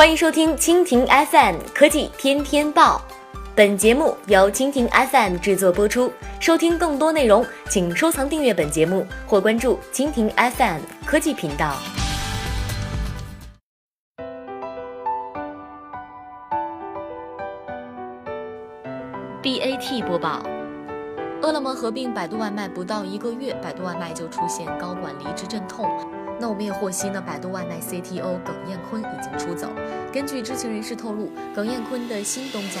欢迎收听蜻蜓 FM 科技天天报，本节目由蜻蜓 FM 制作播出。收听更多内容，请收藏订阅本节目或关注蜻蜓 FM 科技频道。BAT 播报：饿了么合并百度外卖不到一个月，百度外卖就出现高管离职阵痛。那我们也获悉呢，百度外卖 CTO 耿彦坤已经出走。根据知情人士透露，耿彦坤的新东家